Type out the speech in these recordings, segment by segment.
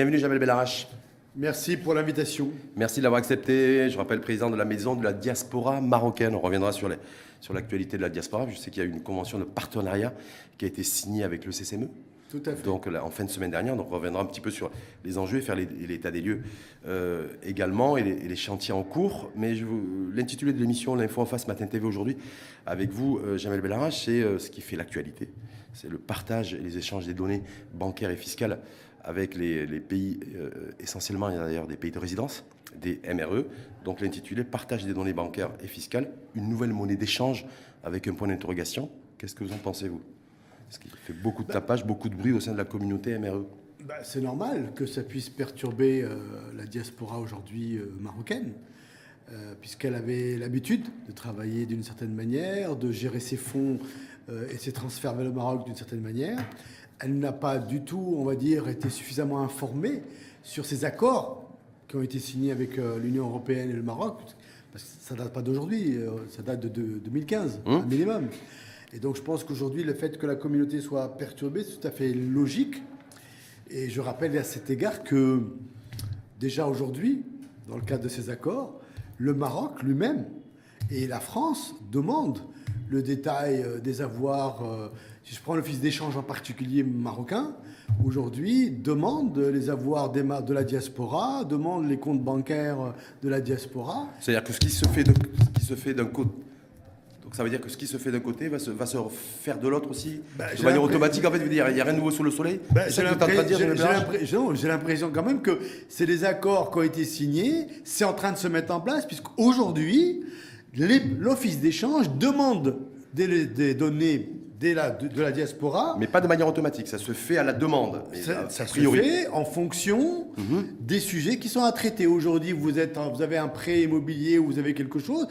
Bienvenue Jamel Bellarache. Merci pour l'invitation. Merci de l'avoir accepté. Je rappelle président de la maison de la diaspora marocaine. On reviendra sur l'actualité de la diaspora. Je sais qu'il y a eu une convention de partenariat qui a été signée avec le CCME. Tout à fait. Donc en fin de semaine dernière, donc on reviendra un petit peu sur les enjeux et faire l'état des lieux euh, également et les, chantiers en cours. Mais l'intitulé de l'émission L'info en face Matin TV aujourd'hui avec vous, euh, Jamel Bellarache, c'est euh, ce qui fait l'actualité. C'est le partage et les échanges des données bancaires et fiscales avec les, pays, essentiellement d'ailleurs des pays de résidence, des MRE. Donc l'intitulé Partage des données bancaires et fiscales, une nouvelle monnaie d'échange avec un point d'interrogation. Qu'est-ce que vous en pensez, vous? Parce qu'il fait beaucoup de tapage, beaucoup de bruit au sein de la communauté MRE. Bah, c'est normal que ça puisse perturber euh, la diaspora aujourd'hui euh, marocaine, euh, puisqu'elle avait l'habitude de travailler d'une certaine manière, de gérer ses fonds et ses transferts vers le Maroc d'une certaine manière. Elle n'a pas du tout, on va dire, été suffisamment informée sur ces accords qui ont été signés avec l'Union européenne et le Maroc. Parce que ça ne date pas d'aujourd'hui, ça date de, 2015, un minimum. Et donc je pense qu'aujourd'hui, le fait que la communauté soit perturbée, c'est tout à fait logique. Et je rappelle à cet égard que déjà aujourd'hui, dans le cadre de ces accords, le Maroc lui-même et la France demandent le détail euh, des avoirs. Si je prends l'office d'échange en particulier marocain, aujourd'hui demande les avoirs de la diaspora, demande les comptes bancaires de la diaspora. C'est-à-dire que ce qui se fait d'un côté donc ça veut dire que ce qui se fait d'un côté va se, va se faire de l'autre aussi bah, De manière automatique, en fait, il n'y a rien de nouveau sous le soleil bah, J'ai l'impression quand même que c'est des accords qui ont été signés, c'est en train de se mettre en place, puisqu'aujourd'hui, l'Office d'échange demande des, des données de la, de, la, diaspora. Mais pas de manière automatique, ça se fait à la demande. Ça, se fait en fonction mhm. des sujets qui sont à traiter. Aujourd'hui, vous, êtes, vous avez un prêt immobilier ou vous avez quelque chose,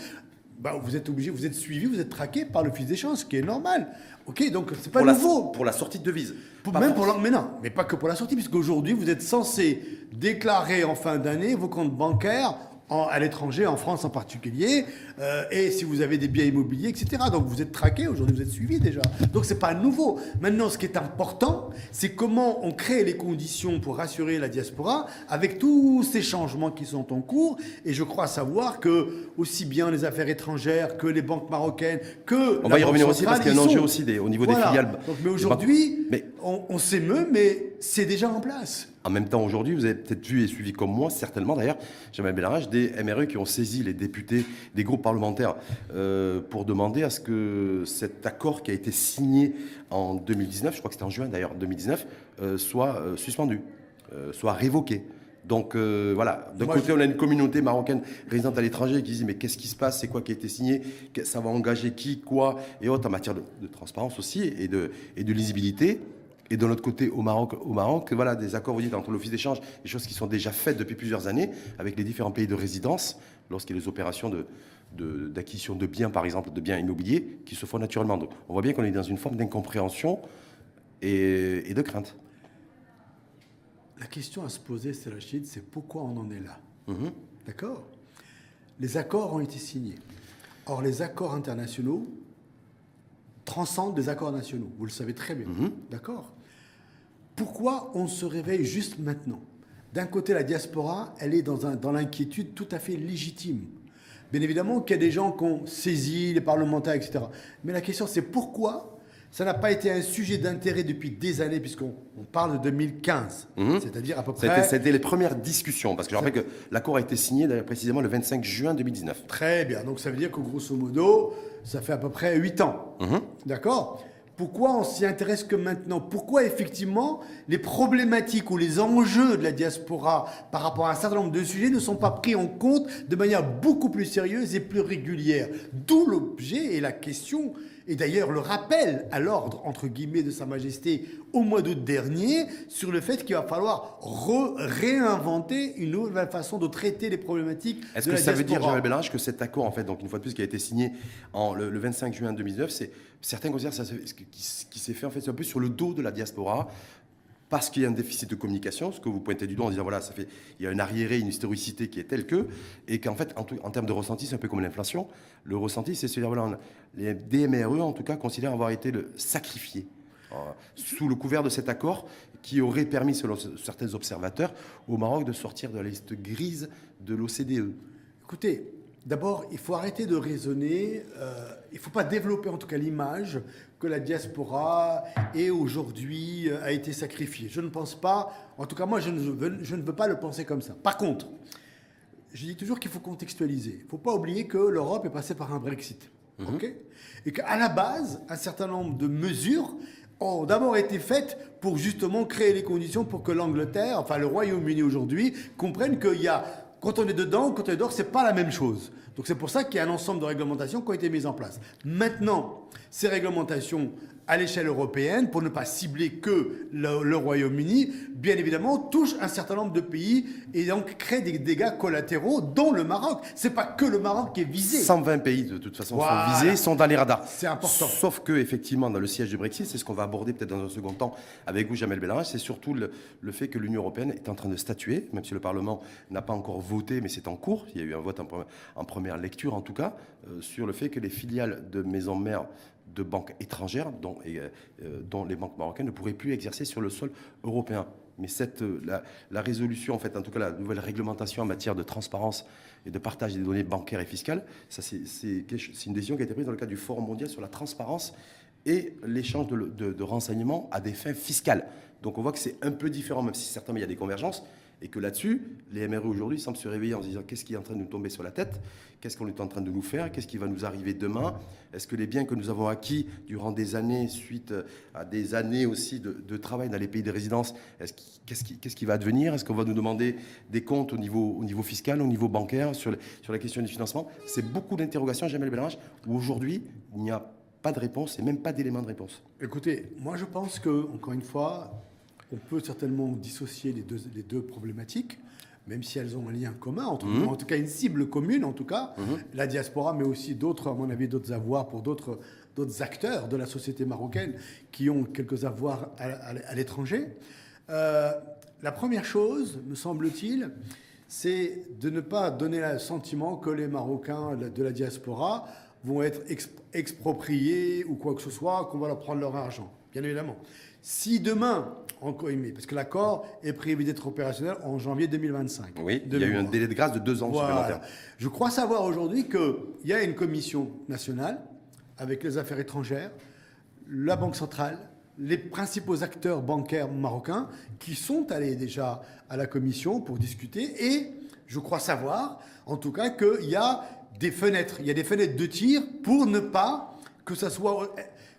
bah, vous êtes obligé, vous êtes suivi, vous êtes traqué par le fils d'échange, ce qui est normal. Ok, donc c'est pas nouveau. pour la sortie de devise. même pour mais non, mais pas que pour la sortie, puisqu'aujourd'hui vous êtes censé déclarer en fin d'année vos comptes bancaires à l'étranger, en France en particulier, euh, et si vous avez des biens immobiliers, etc. Donc vous êtes traqué, aujourd'hui vous êtes suivi déjà. Donc c'est pas nouveau. Maintenant, ce qui est important, c'est comment on crée les conditions pour rassurer la diaspora avec tous ces changements qui sont en cours. Et je crois savoir que aussi bien les affaires étrangères que les banques marocaines, que on va y revenir aussi parce qu'il y a un enjeu aussi au niveau des filiales. mais aujourd'hui, on, on s'émeut, mais c'est déjà en place. En même temps, aujourd'hui, vous avez peut-être vu et suivi comme moi, certainement d'ailleurs, Jamel Bellarage, des MRE qui ont saisi les députés des groupes parlementaires euh, pour demander à ce que cet accord qui a été signé en 2019, je crois que c'était en juin d'ailleurs 2019, euh, soit euh, suspendu, soit révoqué. Donc voilà, d'un côté, on a une communauté marocaine résidente à l'étranger qui dit mais qu'est-ce qui se passe, c'est quoi qui a été signé, ça va engager qui, quoi, et autres en matière de, de transparence aussi et de, et de lisibilité. Et de l'autre côté, au Maroc, au Maroc, voilà, des accords, vous dites, entre l'Office d'échange, des choses qui sont déjà faites depuis plusieurs années avec les différents pays de résidence, lorsqu'il y a des opérations d'acquisition de, de, biens, par exemple, de biens immobiliers, qui se font naturellement. Donc, on voit bien qu'on est dans une forme d'incompréhension et, de crainte. La question à se poser, c'est Rachid, c'est pourquoi on en est là? Mhm. D'accord? Les accords ont été signés. Or, les accords internationaux transcendent les accords nationaux. Vous le savez très bien. Mhm. D'accord? Pourquoi on se réveille juste maintenant? D'un côté, la diaspora, elle est dans, un, dans l'inquiétude tout à fait légitime. Bien évidemment qu'il y a des gens qui ont saisi les parlementaires, etc. Mais la question, c'est pourquoi ça n'a pas été un sujet d'intérêt depuis des années, puisqu'on parle de 2015, mhm. c'est-à-dire à peu près. C'était les premières discussions, parce que je rappelle que l'accord a été signé précisément le 25 juin 2019. Très bien, donc ça veut dire que grosso modo, ça fait à peu près 8 ans. Mhm. D'accord? Pourquoi on s'y intéresse que maintenant? Pourquoi effectivement les problématiques ou les enjeux de la diaspora par rapport à un certain nombre de sujets ne sont pas pris en compte de manière beaucoup plus sérieuse et plus régulière? D'où l'objet et la question et d'ailleurs le rappel à l'ordre, entre guillemets, de Sa Majesté au mois d'août dernier sur le fait qu'il va falloir réinventer une nouvelle façon de traiter les problématiques. Est-ce que ça veut dire, Jean Bellage, que cet accord, en fait, donc une fois de plus, qui a été signé en, le, 25 juin 2009, c'est certains considèrent ça, qui, qui s'est fait en fait un peu sur le dos de la diaspora, parce qu'il y a un déficit de communication, ce que vous pointez du doigt en disant voilà, ça fait, il y a une arriéré, une historicité qui est telle que, et qu'en fait, en, termes de ressenti, c'est un peu comme l'inflation. Le ressenti, c'est se dire voilà, les DMRE, en tout cas, considèrent avoir été le sacrifié euh, sous le couvert de cet accord qui aurait permis, selon certains observateurs, au Maroc de sortir de la liste grise de l'OCDE. Écoutez, d'abord, il faut arrêter de raisonner, euh, il ne faut pas développer en tout cas l'image que la diaspora est aujourd'hui, euh, a été sacrifiée. Je ne pense pas, en tout cas moi je ne, veux, je ne veux pas le penser comme ça. Par contre, je dis toujours qu'il faut contextualiser. Il ne faut pas oublier que l'Europe est passée par un Brexit. ok? Et qu'à la base, un certain nombre de mesures ont d'abord été faites pour justement créer les conditions pour que l'Angleterre, enfin le Royaume-Uni aujourd'hui, comprenne qu'il y a, quand on est dedans, quand on est dehors, c'est pas la même chose. Donc c'est pour ça qu'il y a un ensemble de réglementations qui ont été mises en place. Maintenant, ces réglementations à l'échelle européenne, pour ne pas cibler que le, le Royaume-Uni, bien évidemment, touchent un certain nombre de pays et donc créent des dégâts collatéraux, dont le Maroc. C'est pas que le Maroc qui est visé. 120 pays, de toute façon, Voilà. sont visés, sont dans les radars. C'est important. Sauf que, effectivement, dans le siège du Brexit, c'est ce qu'on va aborder peut-être dans un second temps avec vous, Jamel Bellarage, c'est surtout le, le fait que l'Union européenne est en train de statuer, même si le Parlement n'a pas encore voté, mais c'est en cours. Il y a eu un vote en première lecture, en tout cas, euh, sur le fait que les filiales de maisons mères de banques étrangères, dont, et, euh, euh, dont les banques marocaines ne pourraient plus exercer sur le sol européen. Mais cette, euh, la, la résolution, en fait, en tout cas la nouvelle réglementation en matière de transparence et de partage des données bancaires et fiscales, c'est une décision qui a été prise dans le cadre du Forum mondial sur la transparence et l'échange de, de- de renseignements à des fins fiscales. Donc on voit que c'est un peu différent, même si certainement il y a des convergences, et que là-dessus, les MRE aujourd'hui semblent se réveiller en se disant qu'est-ce qui est en train de nous tomber sur la tête, qu'est-ce qu'on est en train de nous faire, qu'est-ce qui va nous arriver demain, est-ce que les biens que nous avons acquis durant des années, suite à des années aussi de, travail dans les pays de résidence, qu'est-ce qui, va advenir Est-ce qu'on va nous demander des comptes au niveau, au niveau fiscal, au niveau bancaire, sur, la question du financement? C'est beaucoup d'interrogations, Jamel Bellarage, où aujourd'hui, il n'y a pas de réponse et même pas d'éléments de réponse. Écoutez, moi je pense que, encore une fois, on peut certainement dissocier les deux, les deux problématiques, même si elles ont un lien commun, entre en tout cas une cible commune, en tout cas, la diaspora, mais aussi d'autres, à mon avis, d'autres avoirs pour d'autres acteurs de la société marocaine qui ont quelques avoirs à, à- à l'étranger. Euh, la première chose, me semble-t-il, c'est de ne pas donner le sentiment que les Marocains de la diaspora vont être ex- expropriés ou quoi que ce soit, qu'on va leur prendre leur argent, bien évidemment. Si demain, encore aimé, parce que l'accord est prévu d'être opérationnel en janvier 2025. Oui, de il y a eu un délai de grâce de deux ans Voilà. supplémentaires. Je crois savoir aujourd'hui qu'il y a une commission nationale avec les affaires étrangères, la Banque centrale, les principaux acteurs bancaires marocains qui sont allés déjà à la commission pour discuter et je crois savoir en tout cas qu'il y a des fenêtres, il y a des fenêtres de tir pour ne pas que ça soit,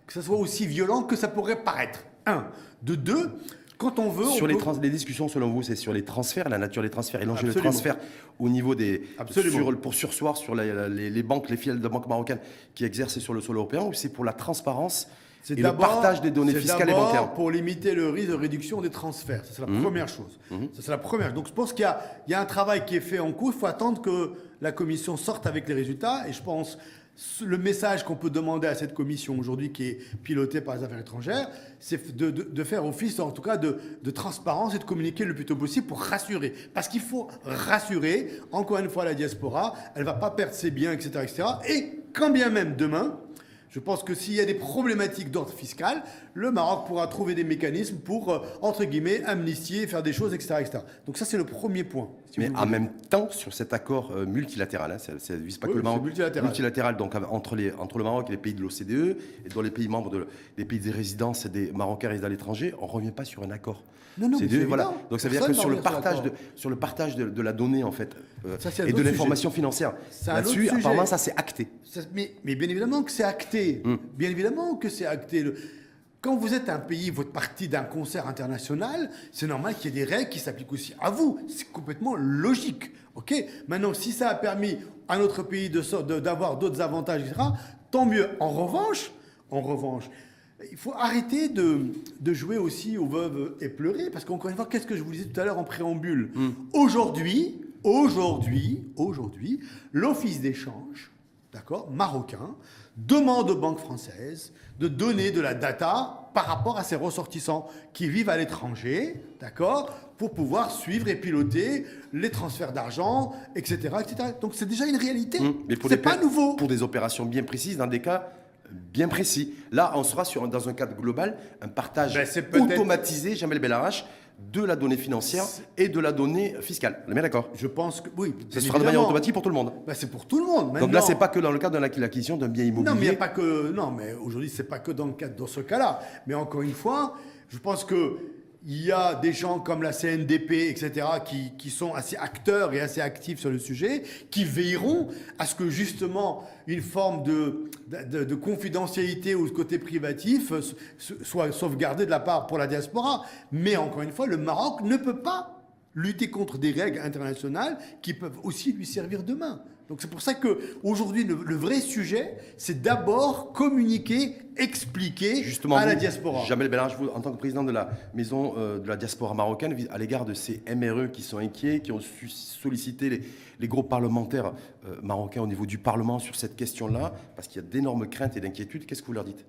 que ça soit aussi violent que ça pourrait paraître. Un. De deux, quand on veut... Sur on les, peut- trans- les discussions, selon vous, c'est sur les transferts, la nature des transferts et l'enjeu des transferts au niveau des. Absolument. sur- pour sursoir sur la- la- les, les banques, les filiales de banques marocaines qui exercent sur le sol européen ou c'est pour la transparence et le partage des données fiscales et bancaires Mhm. pour limiter le risque de réduction des transferts. C'est la première chose. Ça, c'est la première. Donc, je pense qu'il y y a un travail qui est fait en cours. Il faut attendre que la commission sorte avec les résultats. Et je pense le message qu'on peut demander à cette commission aujourd'hui, qui est pilotée par les affaires étrangères, c'est de, faire office, en tout cas, de, transparence et de communiquer le plus tôt possible pour rassurer. Parce qu'il faut rassurer, encore une fois, la diaspora. Elle va pas perdre ses biens, etc., etc. Et quand bien même demain, je pense que s'il y a des problématiques d'ordre fiscal, le Maroc pourra trouver des mécanismes pour, euh, entre guillemets, amnistier, faire des choses, etc. etc. Donc ça, c'est le premier point. Si Mais en même temps, sur cet accord euh, multilatéral, hein, ça ne vise pas Oui, que le Maroc, multilatéral. donc av- entre, les, entre le Maroc et les pays de l'OCDE, et dans les pays membres de, des pays des résidences des Marocains résidant à l'étranger, on ne revient pas sur un accord. Non, non, deux- voilà. Donc ça veut dire que sur le partage, de, sur le partage de, de la donnée en fait euh, Ça, et de l'information financière, là-dessus, apparemment ça c'est acté. Ça- mais, mais bien évidemment que c'est acté. Hmm. Bien évidemment que c'est acté. Le- Quand vous êtes un pays, votre partie d'un concert international, c'est normal qu'il y ait des règles qui s'appliquent aussi à vous. C'est complètement logique. Ok? Maintenant, si ça a permis à notre pays de sor- de- d'avoir d'autres avantages, etc., tant mieux. En revanche, en revanche, il faut arrêter de, de jouer aussi aux veuves et pleurer, parce qu'encore une fois, qu'est-ce que je vous disais tout à l'heure en préambule? Aujourd'hui, aujourd'hui, aujourd'hui, l'Office d'échange, d'accord, marocain, demande aux banques françaises de donner de la data par rapport à ses ressortissants qui vivent à l'étranger, d'accord, pour pouvoir suivre et piloter les transferts d'argent, etc., etc. Donc c'est déjà une réalité. Pour c'est pas pa- nouveau. Pour des opérations bien précises, dans des cas bien précis. Là, on sera sur, dans un cadre global, un partage Ben, automatisé, Jamel Belarache, de la donnée financière et de la donnée fiscale. On est bien d'accord? Je pense que oui. Ça bien sera de manière automatique pour tout le monde. Ben, c'est pour tout le monde. Donc là, c'est pas que dans le cadre de l'acquisition d'un bien immobilier. Non, mais il n'y a pas que. Non, mais aujourd'hui, c'est pas que dans le cadre dans ce cas-là. Mais encore une fois, je pense que il y a des gens comme la CNDP, etc., qui, sont assez acteurs et assez actifs sur le sujet, qui veilleront à ce que justement une forme de, de, de confidentialité ou de côté privatif so- soit sauvegardée de la part pour la diaspora. Mais encore une fois, le Maroc ne peut pas lutter contre des règles internationales qui peuvent aussi lui servir demain. Donc c'est pour ça que aujourd'hui le, le vrai sujet, c'est d'abord communiquer, expliquer Justement, à la diaspora. Jamel Bellarge, vous, en tant que président de la maison euh, de la diaspora marocaine, à l'égard de ces MRE qui sont inquiets, qui ont su- sollicité les, les groupes parlementaires euh, marocains au niveau du Parlement sur cette question-là, parce qu'il y a d'énormes craintes et d'inquiétudes, qu'est-ce que vous leur dites?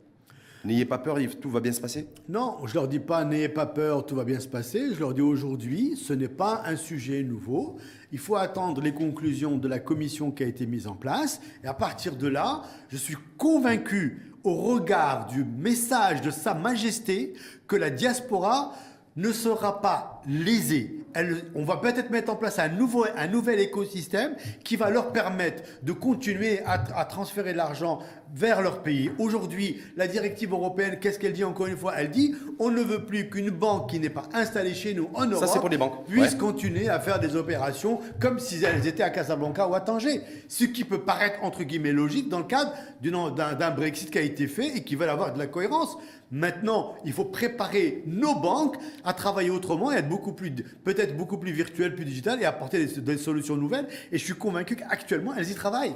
N'ayez pas peur, tout va bien se passer? Non, je leur dis pas n'ayez pas peur, tout va bien se passer. Je leur dis aujourd'hui, ce n'est pas un sujet nouveau. Il faut attendre les conclusions de la commission qui a été mise en place. Et à partir de là, je suis convaincu, au regard du message de Sa Majesté, que la diaspora ne sera pas lésée. Elle- on va peut-être mettre en place un, nouveau, un nouvel écosystème qui va leur permettre de continuer à, à transférer de l'argent vers leur pays. Aujourd'hui, la directive européenne, qu'est-ce qu'elle dit encore une fois? Elle dit on ne veut plus qu'une banque qui n'est pas installée chez nous en Europe c'est pour les banques. puisse Ouais. continuer à faire des opérations comme si elles étaient à Casablanca ou à Tanger. Ce qui peut paraître entre guillemets logique dans le cadre d'un Brexit qui a été fait et qui va avoir de la cohérence. Maintenant, il faut préparer nos banques à travailler autrement et être beaucoup plus, peut-être beaucoup plus virtuelles, plus digitales et apporter des, solutions nouvelles. Et je suis convaincu qu'actuellement, elles y travaillent.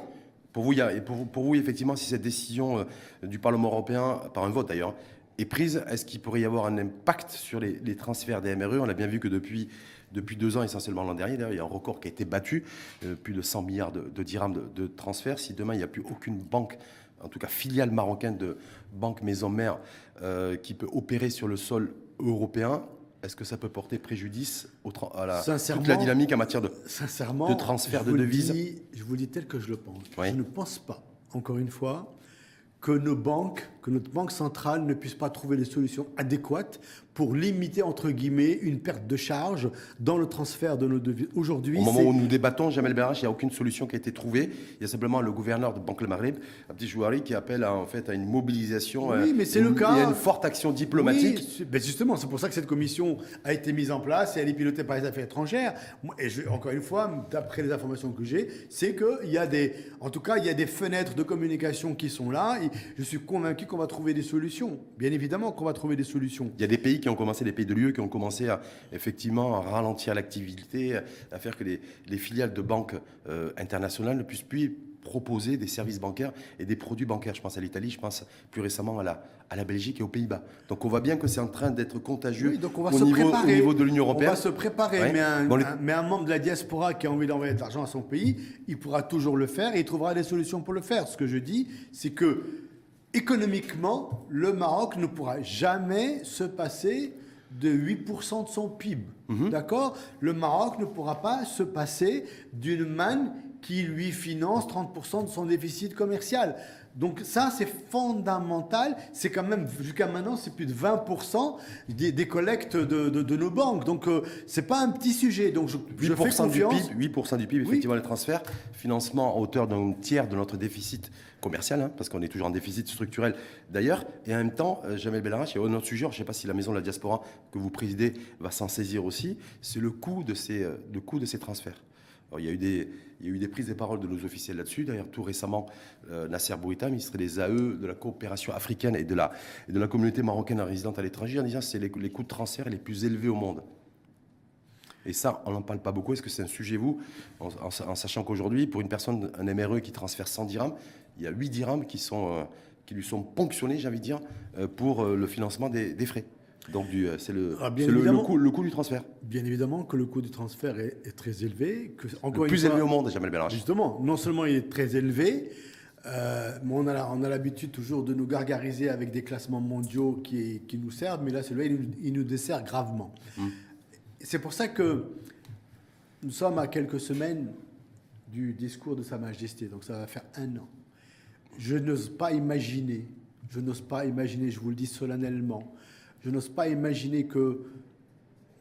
Pour vous, il y a- pour, pour vous, effectivement, si cette décision euh, du Parlement européen, par un vote d'ailleurs, est prise, est-ce qu'il pourrait y avoir un impact sur les, transferts des MRE On a bien vu que depuis, depuis deux ans, essentiellement l'an dernier, il y a un record qui a été battu, euh, plus de 100 milliards de, de dirhams de transferts. Si demain, il n'y a plus aucune banque, en tout cas filiale marocaine de banque maison-mère, euh, qui peut opérer sur le sol européen, est-ce que ça peut porter préjudice au à la, toute la dynamique en matière de... Sincèrement, de transfert de devises. dis- je vous le dis tel que je le pense. Oui. Je ne pense pas, encore une fois, que nos banques, que notre banque centrale ne puisse pas trouver les solutions adéquates pour limiter, entre guillemets, une perte de charge dans le transfert de nos devises. Aujourd'hui, Au moment où nous débattons, Jamel Berrach, il n'y a aucune solution qui a été trouvée. Il y a simplement le gouverneur de Banque Le Maghreb, Abdi Jouari, qui appelle à, en fait, à une mobilisation. Oui, euh, mais c'est le cas. Il y a une forte action diplomatique. Oui, ben justement, c'est pour ça que cette commission a été mise en place et elle est pilotée par les affaires étrangères. Et je- encore une fois, d'après les informations que j'ai, c'est qu'il y a des, en tout cas, il y a des fenêtres de communication qui sont là. Et je suis convaincu qu'on va trouver des solutions. Bien évidemment qu'on va trouver des solutions. Il y a des pays qui ont commencé, des pays de l'UE qui ont commencé à effectivement à ralentir l'activité, à faire que les, les filiales de banques euh, internationales ne puissent plus proposer des services bancaires et des produits bancaires. Je pense à l'Italie, je pense plus récemment à la, à la Belgique et aux Pays-Bas. Donc on voit bien que c'est en train d'être contagieux Oui, donc on va au, se niveau, préparer. au niveau de l'Union On européenne. va se préparer, Ouais. mais, un, Bon, les- un- mais un membre de la diaspora qui a envie d'envoyer de l'argent à son pays, il pourra toujours le faire et il trouvera des solutions pour le faire. Ce que je dis, c'est que économiquement, le Maroc ne pourra jamais se passer de 8% de son PIB. Mhm. D'accord? Le Maroc ne pourra pas se passer d'une manne qui lui finance 30% de son déficit commercial. Donc ça, c'est fondamental. C'est quand même, jusqu'à maintenant, c'est plus de 20% des, des collectes de, de- de nos banques. Donc euh, c'est pas un petit sujet. Donc je, je fais 8% du confiance. PIB, 8% du PIB, Oui. effectivement, les transferts, financement à hauteur d'un tiers de notre déficit commercial, hein, parce qu'on est toujours en déficit structurel d'ailleurs. Et en même temps, euh, Jamel Bellarach, il y a un autre sujet, je ne sais pas si la maison de la diaspora que vous présidez va s'en saisir aussi, c'est le coût de ces, euh, transferts. Il, y a eu des, il des prises de parole de nos officiels là-dessus. D'ailleurs, tout récemment, euh, Nasser Bourita, ministre des AE, de la coopération africaine et de la, communauté marocaine résidente à l'étranger, en disant que c'est les, coûts de transfert les plus élevés au monde. Et ça, on n'en parle pas beaucoup. Est-ce que c'est un sujet, vous, en- en sachant qu'aujourd'hui, pour une personne, un MRE qui transfère 100 dirhams, il y a 8 dirhams qui, sont, euh, qui lui sont ponctionnés, j'ai envie de dire, euh, pour euh, le financement des, des frais. Donc, c'est le, Ah, le, coût, le coût du transfert. Bien évidemment que le coût du transfert est, est très élevé. Que, encore Le plus fois- élevé au monde, Jamel Bellarach. Justement, non seulement il est très élevé, euh, mais on a, l'habitude toujours de nous gargariser avec des classements mondiaux qui, qui nous servent, mais là, celui-là, il, il nous dessert gravement. C'est pour ça que nous sommes à quelques semaines du discours de Sa Majesté, donc ça va faire un an. Je n'ose pas imaginer Je n'ose pas imaginer, je vous le dis solennellement, je n'ose pas imaginer que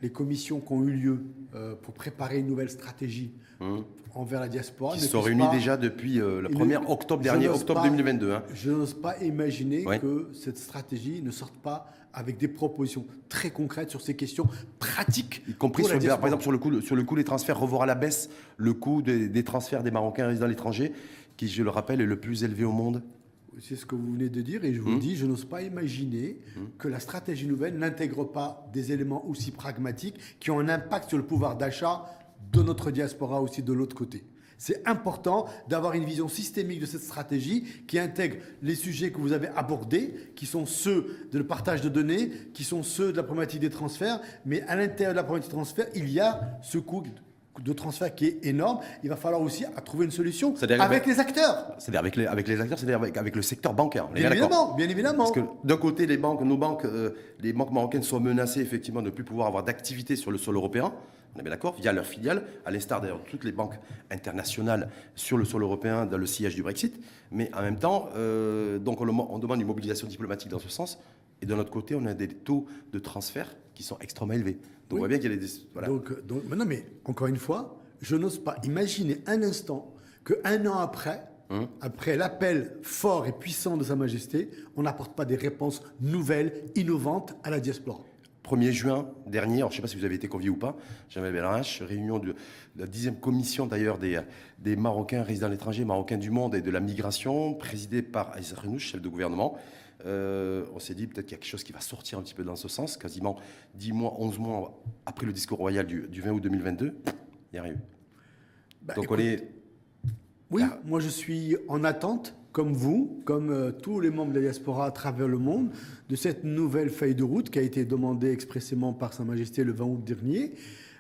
les commissions qui ont eu lieu euh, pour préparer une nouvelle stratégie Mmh. envers la diaspora Qui se sont pas- déjà depuis euh, le Ils 1er ne- octobre dernier, octobre pas- 2022. hein. Je n'ose pas imaginer Ouais. que cette stratégie ne sorte pas avec des propositions très concrètes sur ces questions pratiques. Y compris sur, par exemple sur le coût, sur le coût des transferts, revoir à la baisse le coût des, des transferts des Marocains résidant à l'étranger, qui, je le rappelle, est le plus élevé au monde. C'est ce que vous venez de dire et je vous Mmh. dis, je n'ose pas imaginer Mmh. que la stratégie nouvelle n'intègre pas des éléments aussi pragmatiques qui ont un impact sur le pouvoir d'achat de notre diaspora aussi de l'autre côté. C'est important d'avoir une vision systémique de cette stratégie qui intègre les sujets que vous avez abordés, qui sont ceux de le partage de données, qui sont ceux de la problématique des transferts, mais à l'intérieur de la problématique des transferts, il y a ce coût de transfert qui est énorme. Il va falloir aussi trouver une solution avec les acteurs. C'est-à-dire avec les, avec les acteurs, c'est-à-dire avec, avec le secteur bancaire. Bien évidemment, bien évidemment. Parce que d'un côté, les banques, nos banques, euh, les banques marocaines sont menacées effectivement de ne plus pouvoir avoir d'activité sur le sol européen. On est bien d'accord, via leurs filiales, à l'instar d'ailleurs de toutes les banques internationales sur le sol européen dans le sillage du Brexit. Mais en même temps, euh, donc on, on demande une mobilisation diplomatique dans ce sens. Et d'un autre côté, on a des taux de transfert qui sont extrêmement élevés. Donc on voit bien qu'il y a des. Voilà. Donc, donc, mais non, mais encore une fois, je n'ose pas imaginer un instant qu'un an après, Hum. après l'appel fort et puissant de Sa Majesté, on n'apporte pas des réponses nouvelles, innovantes à la diaspora. 1er juin dernier, alors je ne sais pas si vous avez été convié ou pas, Jamel Belrach, réunion de, de la dixième commission d'ailleurs des, des Marocains résidant à l'étranger, Marocains du monde et de la migration, présidée par Aïssa Renouch, chef de gouvernement. Euh, on s'est dit peut-être qu'il y a quelque chose qui va sortir un petit peu dans ce sens, quasiment 10 mois, 11 mois après le discours royal du, du 20 août 2022, il n'y a rien eu. Bah, Donc écoute, on est... Oui, Ah. moi je suis en attente, comme vous, comme euh, tous les membres de la diaspora à travers le monde, de cette nouvelle feuille de route qui a été demandée expressément par Sa Majesté le 20 août dernier.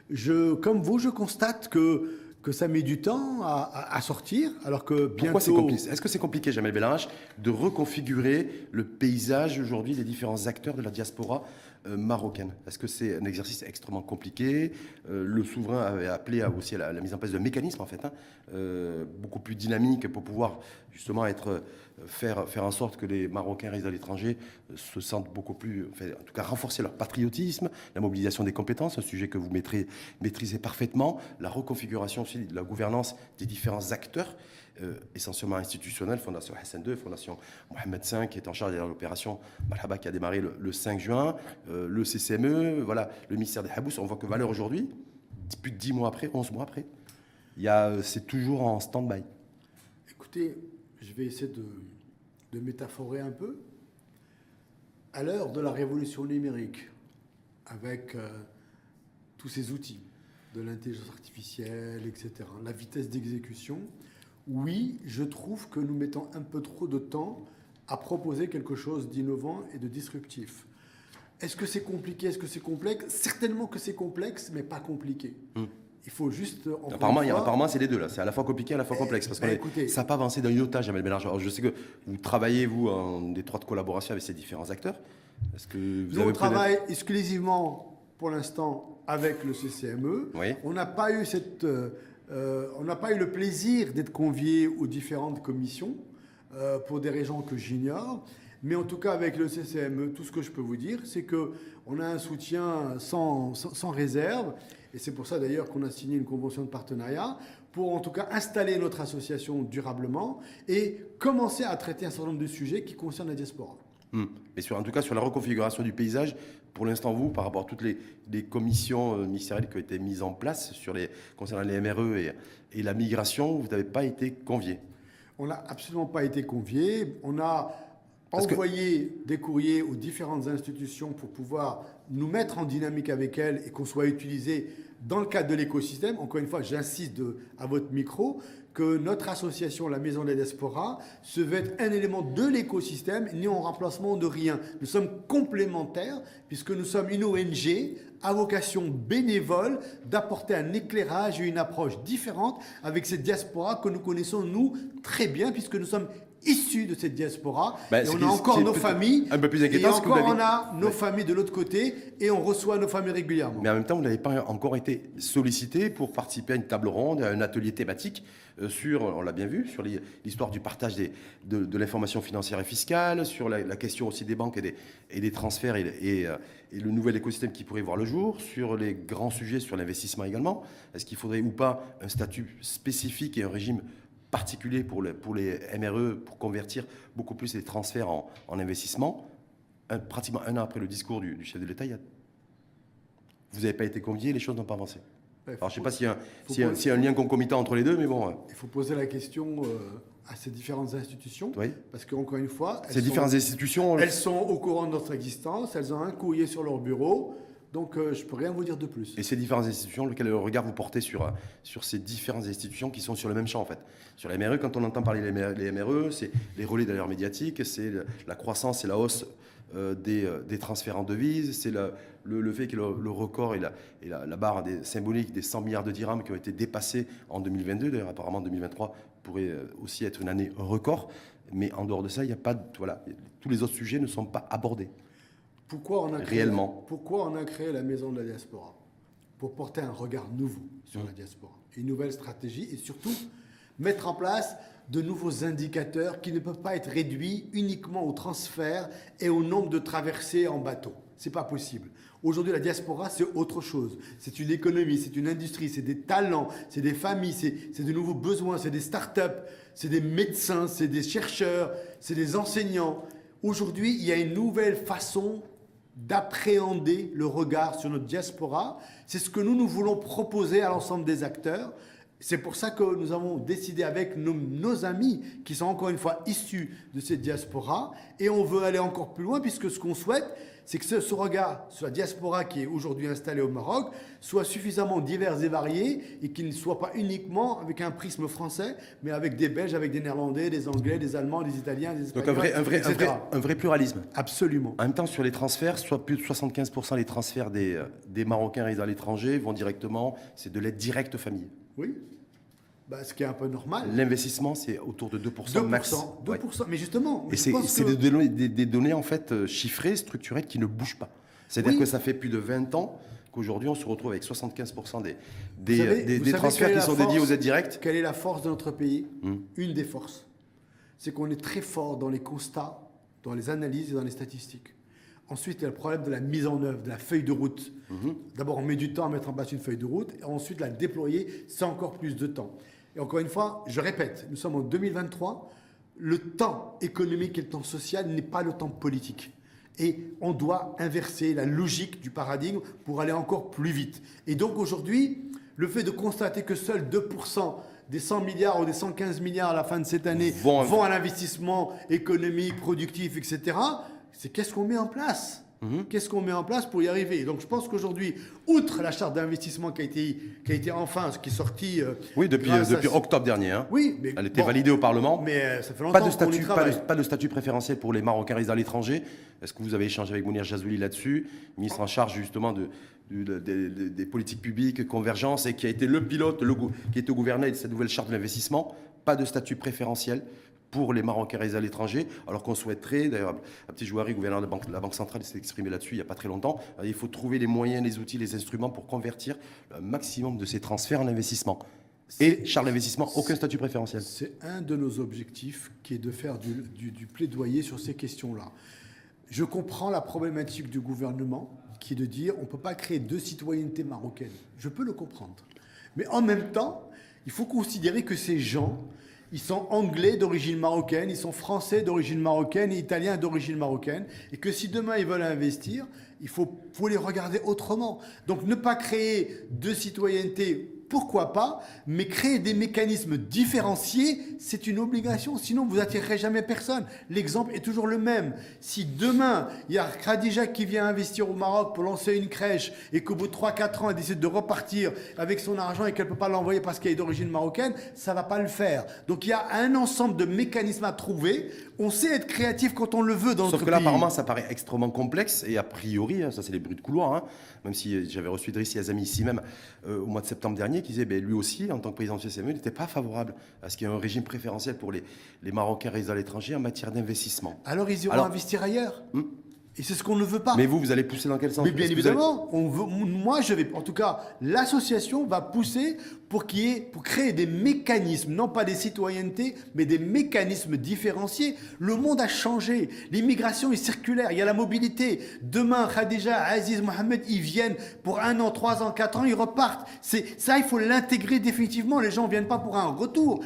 Je, comme vous, je constate que, que ça met du temps à, à- à sortir, alors que bientôt... C'est compliqué Est-ce que c'est compliqué, Jamel Belrach, de reconfigurer le paysage aujourd'hui des différents acteurs de la diaspora marocaine Est-ce que c'est un exercice extrêmement compliqué. Euh, Le souverain avait appelé aussi à la, mise en place de mécanismes, en fait, hein, euh, beaucoup plus dynamiques pour pouvoir justement être, euh, faire, faire en sorte que les Marocains résidant à l'étranger euh, se sentent beaucoup plus, en tout cas renforcer leur patriotisme, la mobilisation des compétences, un sujet que vous maîtrisez parfaitement, la reconfiguration aussi de la gouvernance des différents acteurs euh, essentiellement institutionnels, Fondation Hassan II, Fondation Mohamed V, qui est en charge de l'opération Malhaba, qui a démarré le, le 5 juin, euh, le CCME, voilà, le ministère des Habous. On voit que Valeur aujourd'hui, plus de 10 mois après, 11 mois après, euh, c'est toujours en stand-by. Écoutez, je vais essayer de, métaphorer un peu. À l'heure de la révolution numérique, avec tous ces outils de l'intelligence artificielle, etc., la vitesse d'exécution, oui, je trouve que nous mettons un peu trop de temps à proposer quelque chose d'innovant et de disruptif. Est-ce que c'est compliqué? Est-ce que c'est complexe? Certainement que c'est complexe, mais pas compliqué. Hmm. Il faut juste. Apparemment, fois- apparemment, c'est les deux là. C'est à la fois compliqué, à la fois complexe. Parce que bah, écoutez- ça n'a pas avancé d'un iota, Jamel Benarge. Alors, je sais que vous travaillez, vous, en étroite collaboration avec ces différents acteurs. Est-ce que vous Nous, avez on travaille exclusivement pour l'instant avec le CCME. Oui. On n'a pas eu cette, euh, euh, on n'a pas eu le plaisir d'être convié aux différentes commissions euh, pour des raisons que j'ignore. Mais en tout cas, avec le CCME, tout ce que je peux vous dire, c'est que on a un soutien sans, sans réserve. Et c'est pour ça d'ailleurs qu'on a signé une convention de partenariat pour en tout cas installer notre association durablement et commencer à traiter un certain nombre de sujets qui concernent la diaspora. Hmm. Mais sur, en tout cas, sur la reconfiguration du paysage, pour l'instant, vous, par rapport à toutes les, les commissions euh, ministérielles qui ont été mises en place sur les, concernant les MRE et, et la migration, vous n'avez pas été convié. On n'a absolument pas été conviés. On a Parce que- envoyé des courriers aux différentes institutions pour pouvoir nous mettre en dynamique avec elles et qu'on soit utilisé dans le cadre de l'écosystème. Encore une fois, j'insiste à votre micro que notre association, la Maison des Diaspora, se veut être un élément de l'écosystème, ni en remplacement de rien. Nous sommes complémentaires puisque nous sommes une ONG à vocation bénévole d'apporter un éclairage et une approche différente avec cette diaspora que nous connaissons, nous, très bien, puisque nous sommes issus de cette diaspora. Bah, et on a encore nos familles. un peu plus Et inquiétant, vous encore, on a nos Ouais. familles de l'autre côté et on reçoit nos familles régulièrement. Mais en même temps, vous n'avez pas encore été sollicité pour participer à une table ronde, à un atelier thématique euh, sur, on l'a bien vu, sur l'histoire du partage des- de, de l'information financière et fiscale, sur la, la question aussi des banques et des, et des transferts et, et, euh, et le nouvel écosystème qui pourrait voir le jour, sur les grands sujets, sur l'investissement également. Est-ce qu'il faudrait ou pas un statut spécifique et un régime particulier pour, les- pour les MRE pour convertir beaucoup plus les transferts en, en investissement Un- Pratiquement un an après le discours du, du chef de l'État, il y a vous n'avez pas été convié, les choses n'ont pas avancé. Ouais, Alors, je ne sais pas s'il y, y a un- pas- s'il y a un lien concomitant entre les deux, mais bon. euh, Il faut poser la question euh, à ces différentes institutions. oui. Parce qu'encore une fois, elles Ces sont- différentes institutions. elles sont au courant de notre existence, elles ont un courrier sur leur bureau. Donc, euh, je ne peux rien vous dire de plus. Et ces différentes institutions, lequel regard vous portez sur, euh, sur ces différentes institutions qui sont sur le même champ en fait Sur les MRE, quand on entend parler des MRE, MRE, c'est les relais d'ailleurs médiatiques, c'est la croissance et la hausse euh, des, des transferts en devises, c'est le, le, fait que le, record et, la, et la, barre symbolique des 100 milliards de dirhams qui ont été dépassés en 2022, d'ailleurs apparemment 2023 pourrait aussi être une année record, mais en dehors de ça, il n'y a pas voilà, tous les autres sujets ne sont pas abordés. Pourquoi on a créé, Réellement. Pourquoi on a créé la Maison de la Diaspora Pour porter un regard nouveau sur Mmh. la diaspora, une nouvelle stratégie et surtout mettre en place de nouveaux indicateurs qui ne peuvent pas être réduits uniquement au transfert et au nombre de traversées en bateau. C'est pas possible. Aujourd'hui, la diaspora, c'est autre chose. C'est une économie, c'est une industrie, c'est des talents, c'est des familles, c'est de nouveaux besoins, c'est des start-up, c'est des médecins, c'est des chercheurs, c'est des enseignants. Aujourd'hui, il y a une nouvelle façon d'appréhender le regard sur notre diaspora. C'est ce que nous, nous voulons proposer à l'ensemble des acteurs. C'est pour ça que nous avons décidé avec nos, nos amis, qui sont encore une fois issus de cette diaspora, et on veut aller encore plus loin, puisque ce qu'on souhaite, c'est que ce, ce regard sur la diaspora qui est aujourd'hui installée au Maroc soit suffisamment divers et varié, et qu'il ne soit pas uniquement avec un prisme français, mais avec des Belges, avec des Néerlandais, des Anglais, des Allemands, des Italiens, des Donc Espagnols, un vrai, un vrai, un etc. vrai, un vrai pluralisme. Absolument. En même temps, sur les transferts, soit plus de 75% des transferts des, euh, des Marocains résidant à l'étranger vont directement, c'est de l'aide directe aux familles. Oui. Bah, ce qui est un peu normal. L'investissement, c'est autour de 2%, 2%, max. 2%. Ouais. Mais justement, Et c'est que- des, données, des- des données en fait euh, chiffrées, structurelles, qui ne bougent pas. C'est-à-dire Oui. que ça fait plus de 20 ans qu'aujourd'hui, on se retrouve avec 75% des, des, savez- des- transferts qui sont dédiés aux aides directes. Quelle est la force de notre pays Hmm. Une des forces. C'est qu'on est très fort dans les constats, dans les analyses et dans les statistiques. Ensuite, il y a le problème de la mise en œuvre, de la feuille de route. Mhm. D'abord, on met du temps à mettre en place une feuille de route, et ensuite, la déployer, c'est encore plus de temps. Et encore une fois, je répète, nous sommes en 2023, le temps économique et le temps social n'est pas le temps politique. Et on doit inverser la logique du paradigme pour aller encore plus vite. Et donc aujourd'hui, le fait de constater que seuls 2% des 100 milliards ou des 115 milliards à la fin de cette année Vont- vont à l'investissement économique, productif, etc., c'est qu'est-ce qu'on met en place Mhm. Qu'est-ce qu'on met en place pour y arriver Et Donc je pense qu'aujourd'hui, outre la charte d'investissement qui a été, qui a été enfin, qui est sortie... euh, Oui, depuis, à- octobre dernier. hein. Oui, mais Elle était bon, validée au Parlement. Mais euh, ça fait longtemps Pas de, statut, pas, de, pas de statut préférentiel pour les Marocains résidant à l'étranger. Est-ce que vous avez échangé avec Mounir Jazouli là-dessus, ministre en charge justement de, du- de- des- politiques publiques, convergence, et qui a été le pilote, le, qui était au gouvernement de cette nouvelle charte de l'investissement Pas de statut préférentiel pour les Marocains résidant à l'étranger, alors qu'on souhaiterait, d'ailleurs, un petit joueur, gouverneur de la Banque, de la Banque centrale, s'est exprimé là-dessus il n'y a pas très longtemps, il faut trouver les moyens, les outils, les instruments pour convertir un maximum de ces transferts en investissement. Et Charles Investissement, aucun statut préférentiel. C'est un de nos objectifs qui est de faire du, du- du plaidoyer sur ces questions-là. Je comprends la problématique du gouvernement qui est de dire on ne peut pas créer deux citoyennetés marocaines. Je peux le comprendre. Mais en même temps, il faut considérer que ces gens, ils sont anglais d'origine marocaine, ils sont français d'origine marocaine et italiens d'origine marocaine. Et que si demain ils veulent investir, il faut, les regarder autrement. Donc ne pas créer deux citoyennetés pourquoi pas, mais créer des mécanismes différenciés, c'est une obligation, sinon vous attirerez jamais personne. L'exemple est toujours le même. Si demain, il y a Khadija qui vient investir au Maroc pour lancer une crèche et qu'au bout de 3-4 ans, elle décide de repartir avec son argent et qu'elle ne peut pas l'envoyer parce qu'elle est d'origine marocaine, ça va pas le faire. Donc il y a un ensemble de mécanismes à trouver. On sait être créatif quand on le veut dans Sauf notre que là, pays. apparemment, ça paraît extrêmement complexe et a priori, hein, ça c'est les bruits de couloir, hein, même si j'avais reçu Driss Yazami ici même euh, au mois de septembre dernier, dernier qui disait, ben, lui aussi, en tant que président du CSME, n'était pas favorable à ce qu'il y ait un régime préférentiel pour les, les Marocains résidant à l'étranger en matière d'investissement. Alors ils iront Alors- investir ailleurs? Hmm. Et c'est ce qu'on ne veut pas. Mais vous, vous allez pousser dans quel sens Mais bien allez- évidemment, on veut, moi je vais, en tout cas, l'association va pousser pour qu'il y ait, pour créer des mécanismes, non pas des citoyennetés, mais des mécanismes différenciés. Le monde a changé, l'immigration est circulaire, il y a la mobilité. Demain, Khadija, Aziz, Mohamed, ils viennent pour un an, trois ans, quatre ans, ils repartent. C'est ça, il faut l'intégrer définitivement. Les gens viennent pas pour un retour,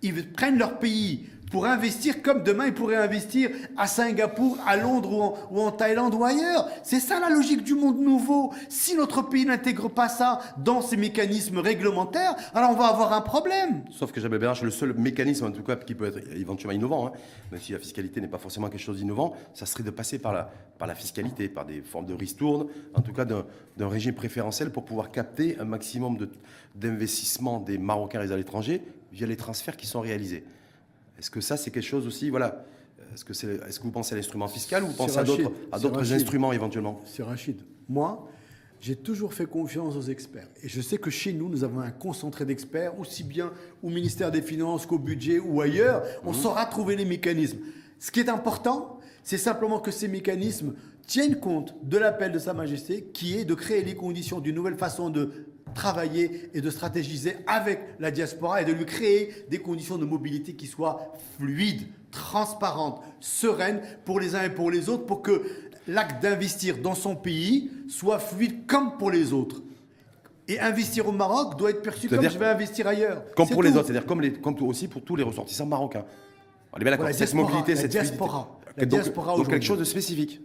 ils prennent leur pays pour investir comme demain ils pourraient investir à Singapour, à Londres ou en, Thaïlande ou ailleurs. C'est ça la logique du monde nouveau. Si notre pays n'intègre pas ça dans ses mécanismes réglementaires, alors on va avoir un problème. Sauf que Jabel Benach, le seul mécanisme en tout cas qui peut être éventuellement innovant, hein, même si la fiscalité n'est pas forcément quelque chose d'innovant, ça serait de passer par la, fiscalité, par des formes de ristourne, en tout cas d'un régime préférentiel pour pouvoir capter un maximum de- d'investissement des Marocains résidant à l'étranger via les transferts qui sont réalisés. Est-ce que ça, c'est quelque chose aussi, voilà, est-ce que, c'est, est-ce que vous pensez à l'instrument fiscal ou vous pensez à Rachid, d'autres, à instruments éventuellement? C'est Rachid. Moi, j'ai toujours fait confiance aux experts. Et je sais que chez nous, nous avons un concentré d'experts, aussi bien au ministère des Finances qu'au budget ou ailleurs. On saura trouver les mécanismes. Ce qui est important, c'est simplement que ces mécanismes tiennent compte de l'appel de Sa Majesté, qui est de créer les conditions d'une nouvelle façon de travailler et de stratégiser avec la diaspora et de lui créer des conditions de mobilité qui soient fluides, transparentes, sereines pour les uns et pour les autres, pour que l'acte d'investir dans son pays soit fluide comme pour les autres. Et investir au Maroc doit être perçu comme C'est-à-dire- je vais investir ailleurs. Comme pour les autres, c'est-dire comme, les, comme aussi pour tous les ressortissants marocains. On est bien d'accord, cette diaspora, mobilité, cette fluidité. diaspora. La donc, diaspora donc quelque chose de spécifique.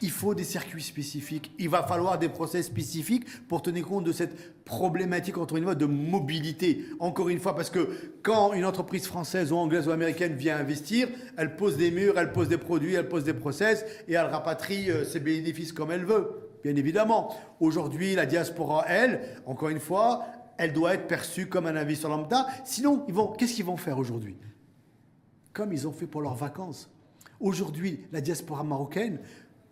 Il faut des circuits spécifiques. Il va falloir des process spécifiques pour tenir compte de cette problématique, encore une de mobilité. Encore une fois, parce que quand une entreprise française ou anglaise ou américaine vient investir, elle pose des murs, elle pose des produits, elle pose des process et elle rapatrie euh, ses bénéfices comme elle veut. Bien évidemment. Aujourd'hui, la diaspora, elle, encore une fois, elle doit être perçue comme un investisseur lambda. Sinon, qu'est-ce qu'ils vont faire aujourd'hui? Comme ils ont fait pour leurs vacances. Aujourd'hui, la diaspora marocaine,